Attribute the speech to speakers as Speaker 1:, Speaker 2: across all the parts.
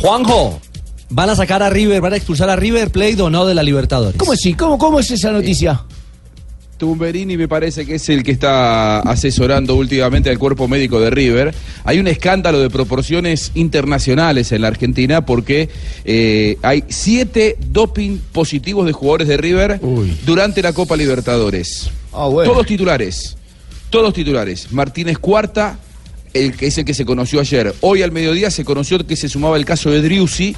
Speaker 1: Juanjo, ¿van a sacar a River, van a expulsar a River Plate o no de la Libertadores?
Speaker 2: ¿Cómo así? ¿Cómo, cómo es esa noticia?
Speaker 3: Tumberini me parece que es el que está asesorando últimamente al cuerpo médico de River. Hay un escándalo de proporciones internacionales en la Argentina porque eh, hay siete doping positivos de jugadores de River durante la Copa Libertadores.
Speaker 2: Ah, bueno.
Speaker 3: Todos titulares. Todos titulares. Martínez Cuarta, el que es el que se conoció ayer. Hoy al mediodía se conoció que se sumaba el caso de Driussi.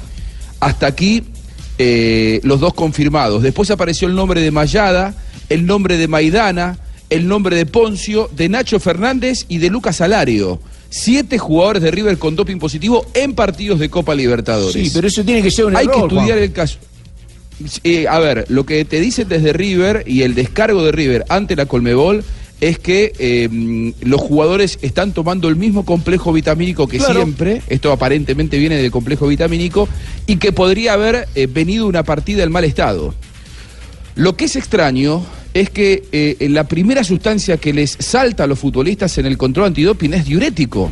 Speaker 3: Hasta aquí eh, los dos confirmados. Después apareció el nombre de Mayada, el nombre de Maidana, el nombre de Poncio, de Nacho Fernández y de Lucas Alario. Siete jugadores de River con doping positivo en partidos de Copa Libertadores.
Speaker 2: Sí, pero eso tiene que ser un
Speaker 3: Hay
Speaker 2: error,
Speaker 3: que estudiar
Speaker 2: Juan.
Speaker 3: el caso. Eh, a ver, lo que te dicen desde River y el descargo de River ante la Colmebol es que eh, mm, los jugadores están tomando el mismo complejo vitamínico que
Speaker 2: Claro.
Speaker 3: siempre, esto aparentemente viene del complejo vitamínico, y que podría haber eh, venido una partida en mal estado. Lo que es extraño es que eh, la primera sustancia que les salta a los futbolistas en el control antidoping es diurético.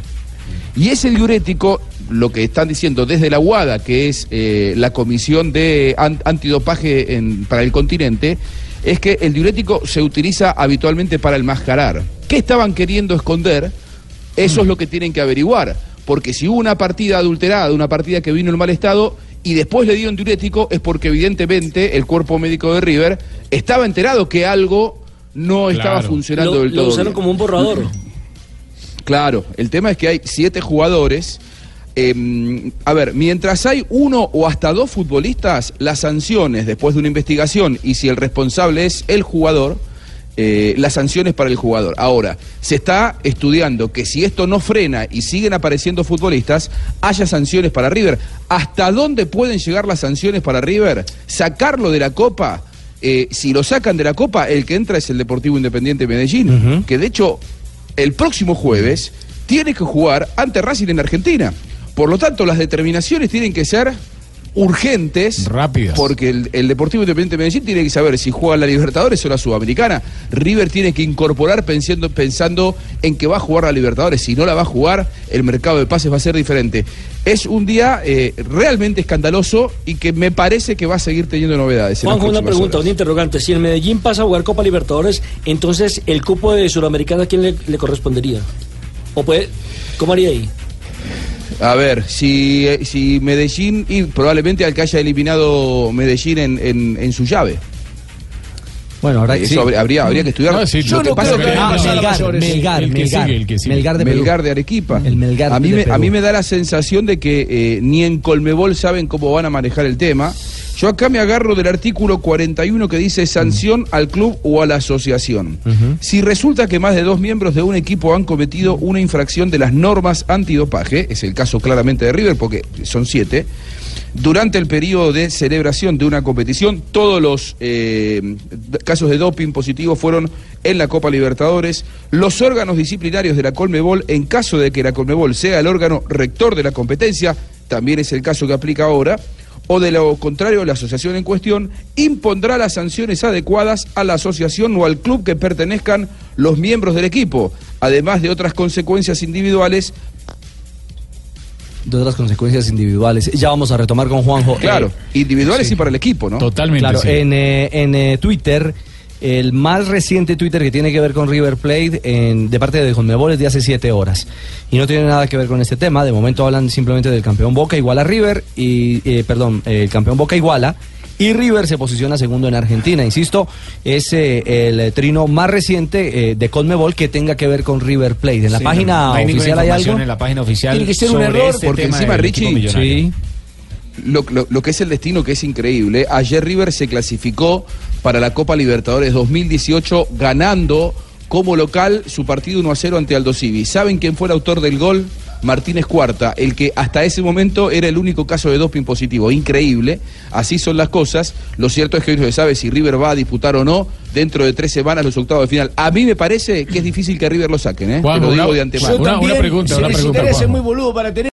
Speaker 3: Y ese diurético, lo que están diciendo desde la UADA, que es eh, la comisión de an- antidopaje en- para el continente, es que el diurético se utiliza habitualmente para enmascarar. ¿Qué estaban queriendo esconder? Eso es lo que tienen que averiguar. Porque si hubo una partida adulterada, una partida que vino en mal estado, y después le dieron diurético, es porque evidentemente el cuerpo médico de River estaba enterado que algo no estaba funcionando
Speaker 1: Lo,
Speaker 3: del
Speaker 1: lo
Speaker 3: todo.
Speaker 1: usaron
Speaker 3: bien.
Speaker 1: como un borrador.
Speaker 3: Claro, el tema es que hay siete jugadores. Eh, a ver, mientras hay uno o hasta dos futbolistas, las sanciones después de una investigación y si el responsable es el jugador, eh, las sanciones para el jugador. Ahora, se está estudiando que si esto no frena y siguen apareciendo futbolistas, haya sanciones para River. ¿Hasta dónde pueden llegar las sanciones para River? Sacarlo de la Copa. eh, si lo sacan de la Copa, el que entra es el Deportivo Independiente Medellín, que de hecho el próximo jueves tiene que jugar ante Racing en Argentina. Por lo tanto, las determinaciones tienen que ser urgentes.
Speaker 4: Rápidas.
Speaker 3: Porque el, el Deportivo Independiente de Medellín tiene que saber si juega la Libertadores o la Sudamericana. River tiene que incorporar pensando, pensando en que va a jugar la Libertadores. Si no la va a jugar, el mercado de pases va a ser diferente. Es un día eh, realmente escandaloso y que me parece que va a seguir teniendo novedades.
Speaker 1: Juanjo, una pregunta,
Speaker 3: horas.
Speaker 1: un interrogante. Si el Medellín pasa a jugar Copa Libertadores, entonces el cupo de Sudamericana, ¿a quién le, le correspondería? ¿O puede, ¿Cómo haría ahí?
Speaker 3: A ver, si, eh, si Medellín, y probablemente al que haya eliminado Medellín en, en- en su llave.
Speaker 1: Bueno, ahora
Speaker 3: Eso habría, habría, habría que estudiar.
Speaker 4: No, sí,
Speaker 2: Yo
Speaker 4: lo que
Speaker 2: no
Speaker 4: pasa
Speaker 2: creo que
Speaker 1: Ah, Melgar. Melgar,
Speaker 4: El que
Speaker 1: Melgar.
Speaker 4: sigue, el que sigue.
Speaker 1: Melgar de Perú.
Speaker 3: Melgar de Arequipa.
Speaker 1: El Melgar
Speaker 3: a mí,
Speaker 1: de
Speaker 3: me,
Speaker 1: Perú.
Speaker 3: a mí me da la sensación de que eh, ni en Colmebol saben cómo van a manejar el tema. Yo acá me agarro del artículo 41 que dice sanción al club o a la asociación. Si resulta que más de dos miembros de un equipo han cometido una infracción de las normas antidopaje, es el caso claramente de River porque son siete, durante el periodo de celebración de una competición, todos los eh, casos de doping positivos fueron en la Copa Libertadores. Los órganos disciplinarios de la Colmebol, en caso de que la Colmebol sea el órgano rector de la competencia, también es el caso que aplica ahora, o de lo contrario, la asociación en cuestión impondrá las sanciones adecuadas a la asociación o al club que pertenezcan los miembros del equipo, además de otras consecuencias individuales.
Speaker 1: De otras consecuencias individuales. Ya vamos a retomar con Juanjo.
Speaker 3: Claro,
Speaker 1: Eh,
Speaker 3: individuales y para el equipo, ¿no?
Speaker 4: Totalmente.
Speaker 1: Claro,
Speaker 4: sí.
Speaker 1: en, eh, en eh, Twitter, el más reciente Twitter que tiene que ver con River Plate en- de parte de Conmebol es de hace siete horas. Y no tiene nada que ver con este tema. De momento hablan simplemente del campeón Boca iguala a River y, eh, perdón, eh, el campeón Boca iguala. Y River se posiciona segundo en Argentina. Insisto, es eh, el trino más reciente eh, de Conmebol que tenga que ver con River Plate. En la
Speaker 4: Sí,
Speaker 1: página
Speaker 4: no hay ninguna
Speaker 1: oficial hay algo.
Speaker 4: En la página oficial
Speaker 2: Tiene que ser un error,
Speaker 4: este
Speaker 3: porque encima, Richie.
Speaker 1: Sí.
Speaker 3: Lo, lo- lo que es el destino que es increíble. Ayer River se clasificó para la Copa Libertadores 2018 ganando como local su partido 1 a 0 ante Aldo Civi. ¿Saben quién fue el autor del gol? Martínez Cuarta, el que hasta ese momento era el único caso de doping positivo. Increíble, así son las cosas. Lo cierto es que hoy no se sabe si River va a disputar o no dentro de tres semanas los octavos de final. A mí me parece que es difícil que River lo saquen, ¿eh? Te lo digo
Speaker 4: una-
Speaker 3: de antemano.
Speaker 4: Una- una
Speaker 2: También
Speaker 4: pregunta,
Speaker 2: se
Speaker 4: una pregunta,
Speaker 2: necesitaría ser
Speaker 4: Juanjo.
Speaker 2: muy boludo para tener